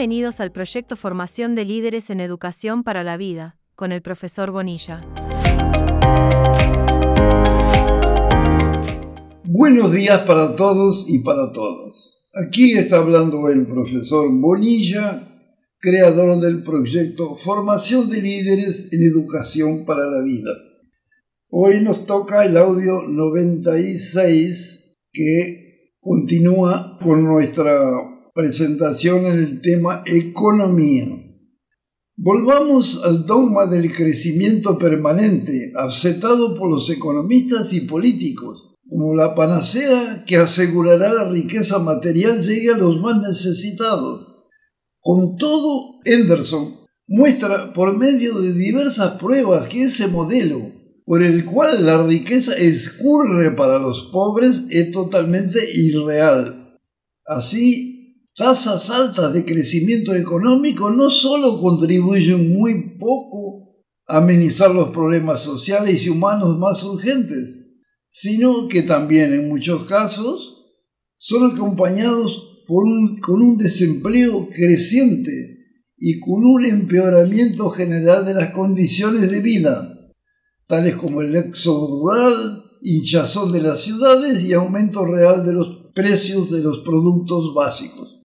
Bienvenidos al proyecto Formación de Líderes en Educación para la Vida, con el profesor Bonilla. Buenos días para todos y para todas. Aquí está hablando el profesor Bonilla, creador del proyecto Formación de Líderes en Educación para la Vida. Hoy nos toca el audio 96 que continúa con nuestra presentación en el tema economía. Volvamos al dogma del crecimiento permanente, aceptado por los economistas y políticos, como la panacea que asegurará la riqueza material llegue a los más necesitados. Con todo, Henderson muestra por medio de diversas pruebas que ese modelo, por el cual la riqueza escurre para los pobres, es totalmente irreal. Así, tasas altas de crecimiento económico no solo contribuyen muy poco a amenizar los problemas sociales y humanos más urgentes, sino que también en muchos casos son acompañados con un desempleo creciente y con un empeoramiento general de las condiciones de vida, tales como el éxodo rural, hinchazón de las ciudades y aumento real de los precios de los productos básicos.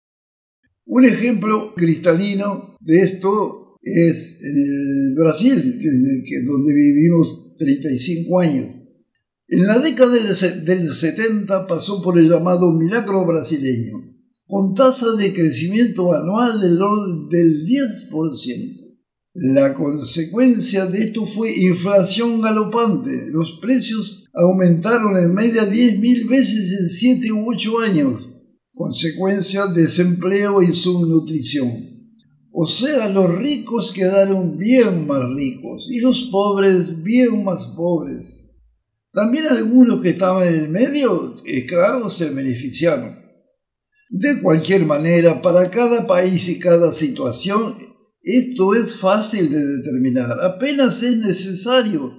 Un ejemplo cristalino de esto es el Brasil, donde vivimos 35 años. En la década del 70 pasó por el llamado milagro brasileño, con tasa de crecimiento anual del orden del 10%. La consecuencia de esto fue inflación galopante. Los precios aumentaron en media 10.000 veces en 7 u 8 años consecuencia desempleo y subnutrición. O sea, los ricos quedaron bien más ricos y los pobres bien más pobres. También algunos que estaban en el medio, es claro, se beneficiaron. De cualquier manera, para cada país y cada situación, esto es fácil de determinar. Apenas es necesario,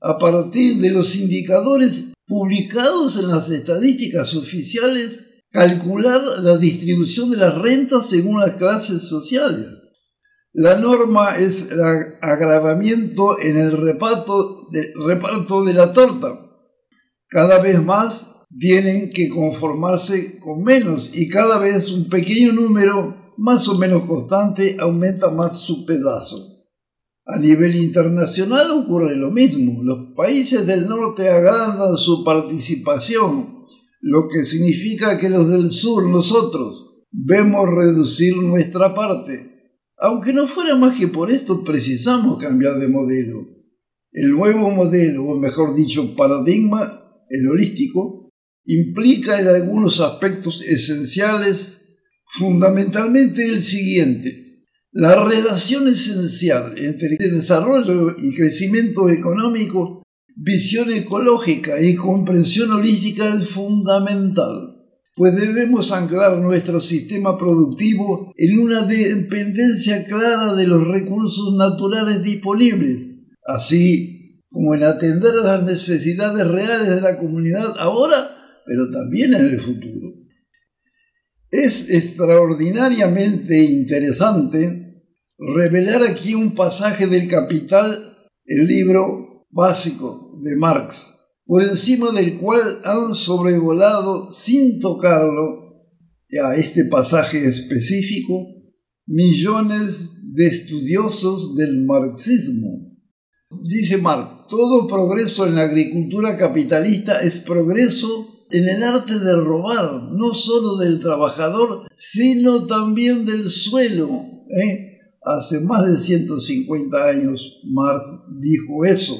a partir de los indicadores publicados en las estadísticas oficiales, calcular la distribución de las rentas según las clases sociales. La norma es el agravamiento en el reparto de, la torta. Cada vez más tienen que conformarse con menos y cada vez un pequeño número más o menos constante aumenta más su pedazo. A nivel internacional ocurre lo mismo. Los países del norte agrandan su participación lo que significa que los del sur, nosotros, vemos reducir nuestra parte. Aunque no fuera más que por esto, precisamos cambiar de modelo. El nuevo modelo, o mejor dicho, paradigma, el holístico, implica en algunos aspectos esenciales fundamentalmente el siguiente. La relación esencial entre desarrollo y crecimiento económico visión ecológica y comprensión holística es fundamental, pues debemos anclar nuestro sistema productivo en una dependencia clara de los recursos naturales disponibles, así como en atender a las necesidades reales de la comunidad ahora, pero también en el futuro. Es extraordinariamente interesante revelar aquí un pasaje del Capital, el libro básico de Marx, por encima del cual han sobrevolado sin tocarlo a este pasaje específico millones de estudiosos del marxismo. Dice Marx, todo progreso en la agricultura capitalista es progreso en el arte de robar, no solo del trabajador, sino también del suelo. ¿eh? Hace más de 150 años Marx dijo eso.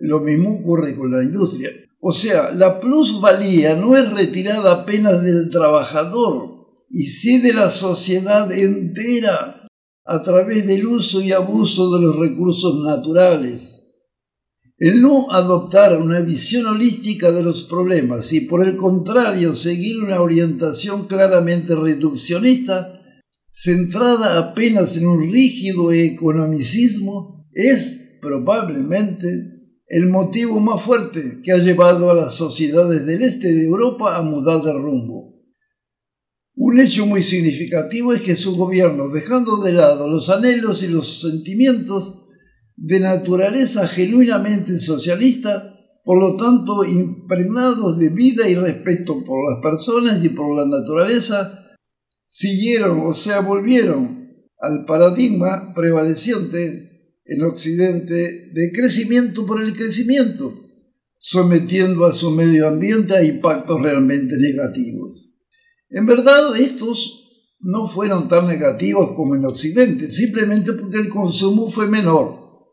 Lo mismo ocurre con la industria. O sea, la plusvalía no es retirada apenas del trabajador, y sí de la sociedad entera a través del uso y abuso de los recursos naturales. El no adoptar una visión holística de los problemas y por el contrario seguir una orientación claramente reduccionista, centrada apenas en un rígido economicismo, es probablemente el motivo más fuerte que ha llevado a las sociedades del este de Europa a mudar de rumbo. Un hecho muy significativo es que su gobierno, dejando de lado los anhelos y los sentimientos de naturaleza genuinamente socialista, por lo tanto impregnados de vida y respeto por las personas y por la naturaleza, siguieron, o sea, volvieron al paradigma prevaleciente en Occidente de crecimiento por el crecimiento, sometiendo a su medio ambiente a impactos realmente negativos. En verdad, estos no fueron tan negativos como en Occidente, simplemente porque el consumo fue menor.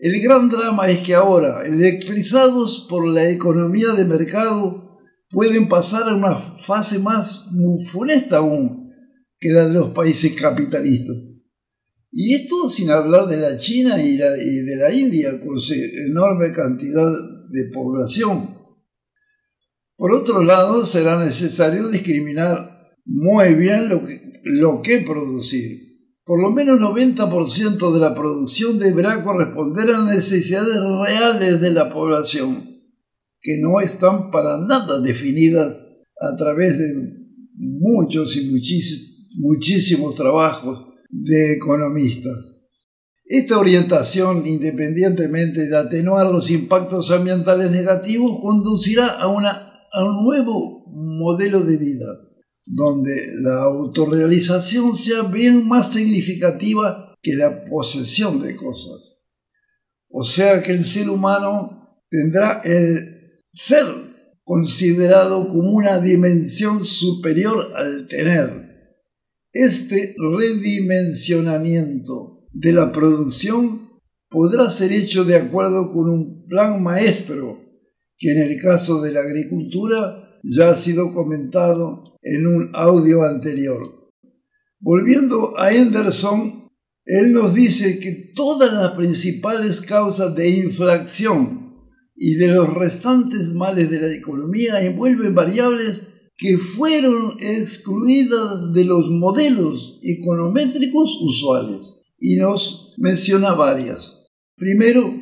El gran drama es que ahora, electrizados por la economía de mercado, pueden pasar a una fase más funesta aún que la de los países capitalistas. Y esto sin hablar de la China y, de la India, con su enorme cantidad de población. Por otro lado, será necesario discriminar muy bien lo que, producir. Por lo menos 90% de la producción deberá corresponder a las necesidades reales de la población que no están para nada definidas a través de muchos y muchísimos trabajos de economistas. Esta orientación, independientemente de atenuar los impactos ambientales negativos, conducirá a, a un nuevo modelo de vida, donde la autorrealización sea bien más significativa que la posesión de cosas. O sea que el ser humano tendrá el ser considerado como una dimensión superior al tener. Este redimensionamiento de la producción podrá ser hecho de acuerdo con un plan maestro que en el caso de la agricultura ya ha sido comentado en un audio anterior. Volviendo a Henderson, él nos dice que todas las principales causas de inflación y de los restantes males de la economía envuelven variables que fueron excluidas de los modelos econométricos usuales. Y nos menciona varias. Primero,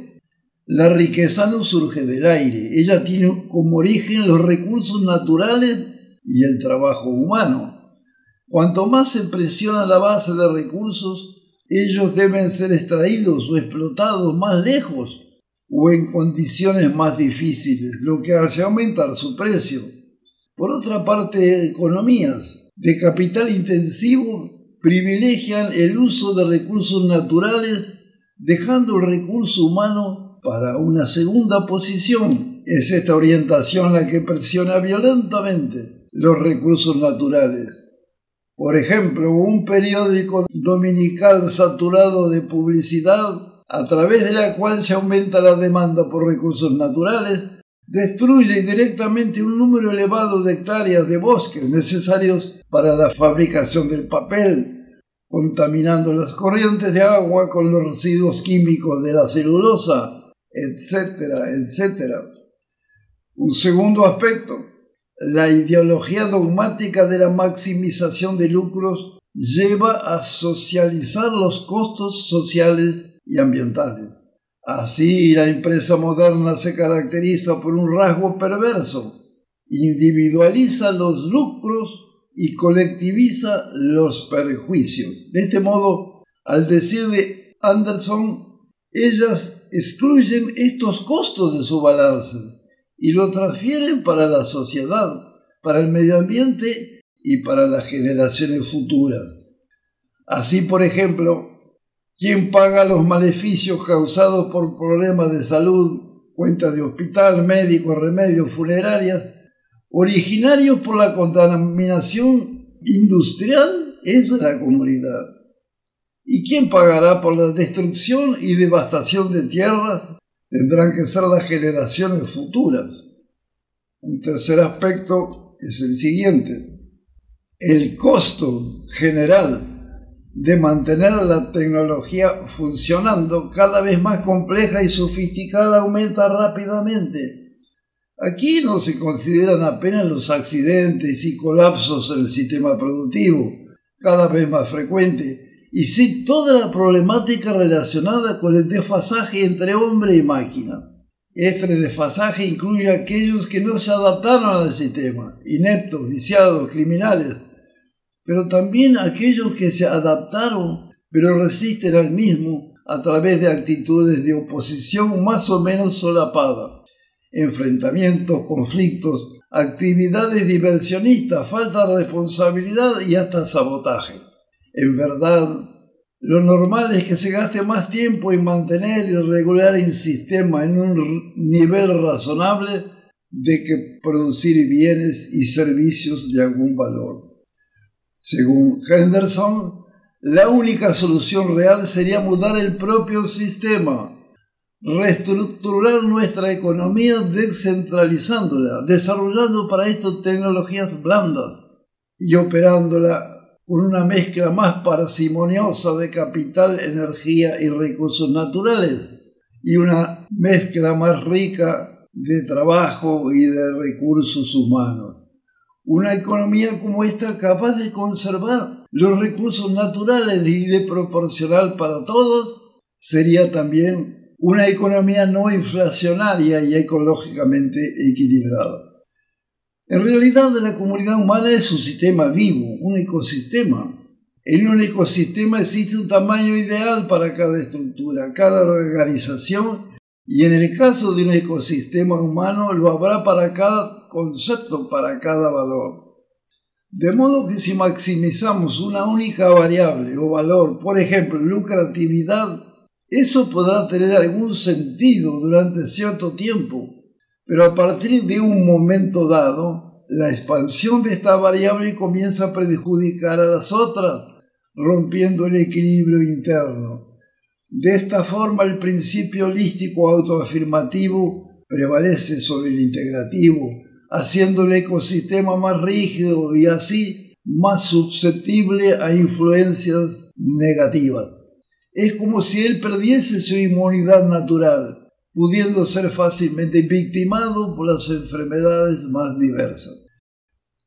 la riqueza no surge del aire, ella tiene como origen los recursos naturales y el trabajo humano. Cuanto más se presiona la base de recursos, ellos deben ser extraídos o explotados más lejos o en condiciones más difíciles, lo que hace aumentar su precio. Por otra parte, economías de capital intensivo privilegian el uso de recursos naturales, dejando el recurso humano para una segunda posición. Es esta orientación la que presiona violentamente los recursos naturales. Por ejemplo, un periódico dominical saturado de publicidad a través de la cual se aumenta la demanda por recursos naturales, destruye directamente un número elevado de hectáreas de bosques necesarios para la fabricación del papel, contaminando las corrientes de agua con los residuos químicos de la celulosa, etcétera, etcétera. Un segundo aspecto, la ideología dogmática de la maximización de lucros lleva a socializar los costos sociales y ambientales. Así la empresa moderna se caracteriza por un rasgo perverso, individualiza los lucros y colectiviza los perjuicios. De este modo, al decir de Anderson, ellas excluyen estos costos de su balance y lo transfieren para la sociedad, para el medio ambiente y para las generaciones futuras. Así, por ejemplo, ¿Quién paga los maleficios causados por problemas de salud, cuentas de hospital, médicos, remedios, funerarias, originarios por la contaminación industrial? Es la comunidad. ¿Y quién pagará por la destrucción y devastación de tierras? Tendrán que ser las generaciones futuras. Un tercer aspecto es el siguiente. El costo general de mantener la tecnología funcionando cada vez más compleja y sofisticada aumenta rápidamente. Aquí no se consideran apenas los accidentes y colapsos en el sistema productivo, cada vez más frecuente, y sí toda la problemática relacionada con el desfasaje entre hombre y máquina. Este desfasaje incluye a aquellos que no se adaptaron al sistema, ineptos, viciados, criminales, pero también aquellos que se adaptaron pero resisten al mismo a través de actitudes de oposición más o menos solapada, enfrentamientos, conflictos, actividades diversionistas, falta de responsabilidad y hasta sabotaje. En verdad, lo normal es que se gaste más tiempo en mantener y regular el sistema en un nivel razonable de que producir bienes y servicios de algún valor. Según Henderson, la única solución real sería mudar el propio sistema, reestructurar nuestra economía descentralizándola, desarrollando para esto tecnologías blandas y operándola con una mezcla más parsimoniosa de capital, energía y recursos naturales y una mezcla más rica de trabajo y de recursos humanos. Una economía como esta capaz de conservar los recursos naturales y de proporcional para todos sería también una economía no inflacionaria y ecológicamente equilibrada. En realidad la comunidad humana es un sistema vivo, un ecosistema. En un ecosistema existe un tamaño ideal para cada estructura, cada organización y en el caso de un ecosistema humano lo habrá para cada concepto, para cada valor. De modo que si maximizamos una única variable o valor, por ejemplo, lucratividad, eso podrá tener algún sentido durante cierto tiempo, pero a partir de un momento dado, la expansión de esta variable comienza a perjudicar a las otras, rompiendo el equilibrio interno. De esta forma, el principio holístico autoafirmativo prevalece sobre el integrativo, haciendo el ecosistema más rígido y así más susceptible a influencias negativas. Es como si él perdiese su inmunidad natural pudiendo ser fácilmente victimado por las enfermedades más diversas.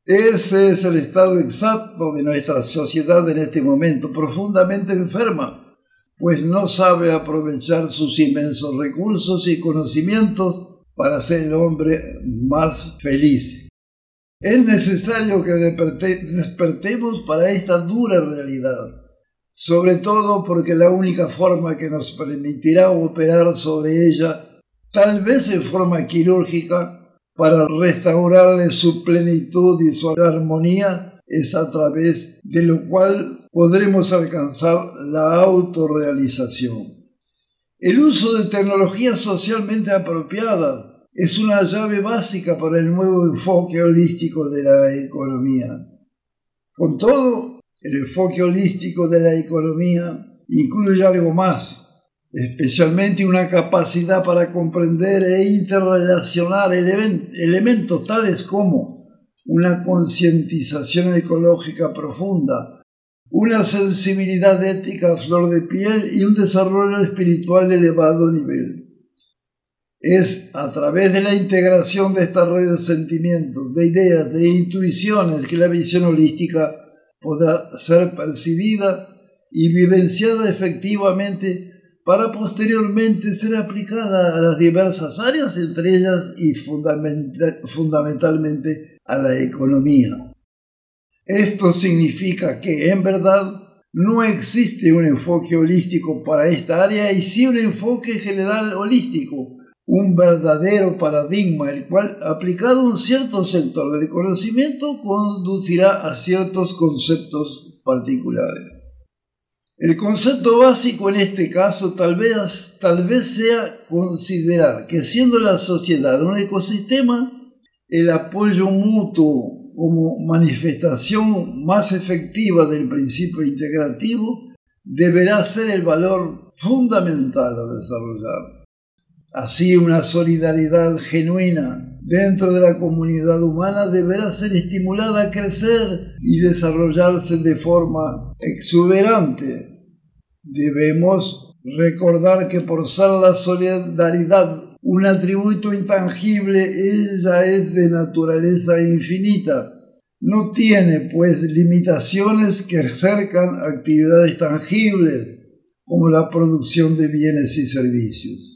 Ese es el estado exacto de nuestra sociedad en este momento, profundamente enferma, pues no sabe aprovechar sus inmensos recursos y conocimientos para hacer el hombre más feliz. Es necesario que despertemos para esta dura realidad sobre todo porque la única forma que nos permitirá operar sobre ella, tal vez en forma quirúrgica, para restaurarle su plenitud y su armonía, es a través de lo cual podremos alcanzar la autorrealización. El uso de tecnologías socialmente apropiadas es una llave básica para el nuevo enfoque holístico de la economía. Con todo, el enfoque holístico de la economía incluye algo más, especialmente una capacidad para comprender e interrelacionar elementos tales como una concientización ecológica profunda, una sensibilidad ética a flor de piel y un desarrollo espiritual de elevado nivel. Es a través de la integración de esta red de sentimientos, de ideas, de intuiciones que la visión holística podrá ser percibida y vivenciada efectivamente para posteriormente ser aplicada a las diversas áreas, entre ellas y fundamentalmente a la economía. Esto significa que en verdad no existe un enfoque holístico para esta área y sí un enfoque general holístico, un verdadero paradigma, el cual, aplicado a un cierto sector del conocimiento, conducirá a ciertos conceptos particulares. El concepto básico en este caso tal vez, tal vez sea considerar que siendo la sociedad un ecosistema, el apoyo mutuo como manifestación más efectiva del principio integrativo deberá ser el valor fundamental a desarrollar. Así una solidaridad genuina dentro de la comunidad humana deberá ser estimulada a crecer y desarrollarse de forma exuberante. Debemos recordar que por ser la solidaridad un atributo intangible, ella es de naturaleza infinita. No tiene, pues, limitaciones que acercan actividades tangibles como la producción de bienes y servicios.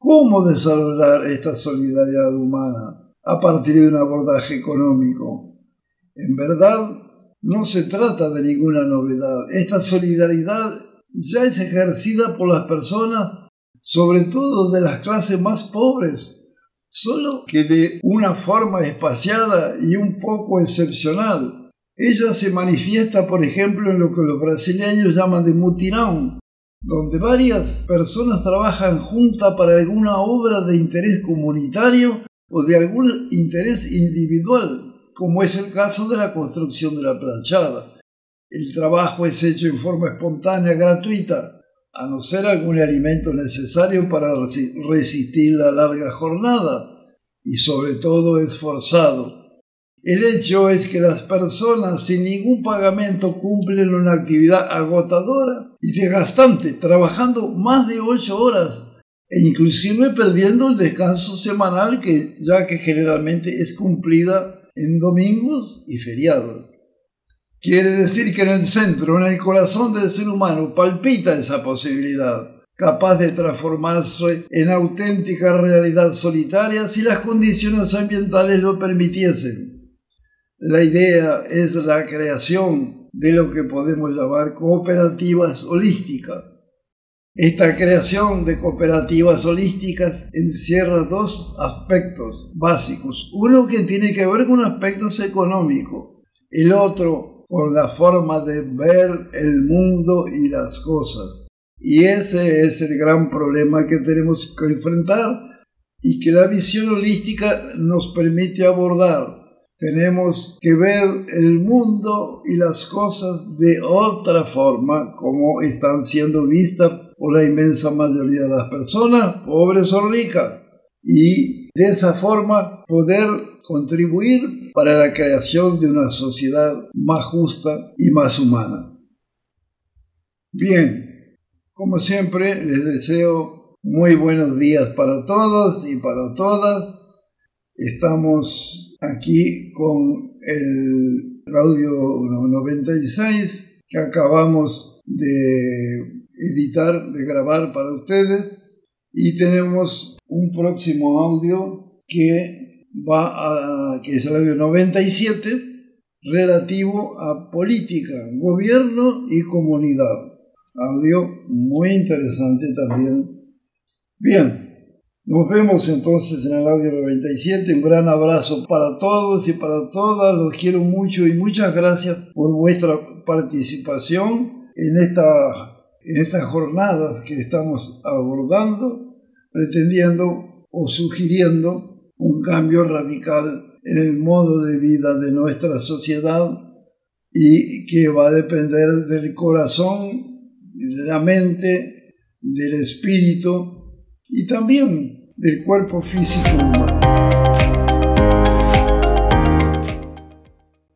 ¿Cómo desarrollar esta solidaridad humana a partir de un abordaje económico? En verdad, no se trata de ninguna novedad. Esta solidaridad ya es ejercida por las personas, sobre todo de las clases más pobres, solo que de una forma espaciada y un poco excepcional. Ella se manifiesta, por ejemplo, en lo que los brasileños llaman de mutirão, donde varias personas trabajan juntas para alguna obra de interés comunitario o de algún interés individual, como es el caso de la construcción de la planchada. El trabajo es hecho en forma espontánea, gratuita, a no ser algún alimento necesario para resistir la larga jornada, y sobre todo esforzado. El hecho es que las personas sin ningún pagamento cumplen una actividad agotadora y desgastante, trabajando más de ocho horas e inclusive perdiendo el descanso semanal que ya que generalmente es cumplida en domingos y feriados. Quiere decir que en el centro, en el corazón del ser humano, palpita esa posibilidad, capaz de transformarse en auténtica realidad solitaria si las condiciones ambientales lo permitiesen. La idea es la creación de lo que podemos llamar cooperativas holísticas. Esta creación de cooperativas holísticas encierra dos aspectos básicos. Uno que tiene que ver con aspectos económicos, el otro con la forma de ver el mundo y las cosas. Y ese es el gran problema que tenemos que enfrentar y que la visión holística nos permite abordar tenemos que ver el mundo y las cosas de otra forma como están siendo vistas por la inmensa mayoría de las personas, pobres o ricas, y de esa forma poder contribuir para la creación de una sociedad más justa y más humana. Bien, como siempre les deseo muy buenos días para todos y para todas. Estamos aquí con el audio 96 que acabamos de editar, de grabar para ustedes y tenemos un próximo audio que va a, que es el audio 97 relativo a política, gobierno y comunidad. Audio muy interesante también. Bien, nos vemos entonces en el audio 97. Un gran abrazo para todos y para todas. Los quiero mucho y muchas gracias por vuestra participación en, esta, en estas jornadas que estamos abordando, pretendiendo o sugiriendo un cambio radical en el modo de vida de nuestra sociedad y que va a depender del corazón, de la mente, del espíritu y también del cuerpo físico humano.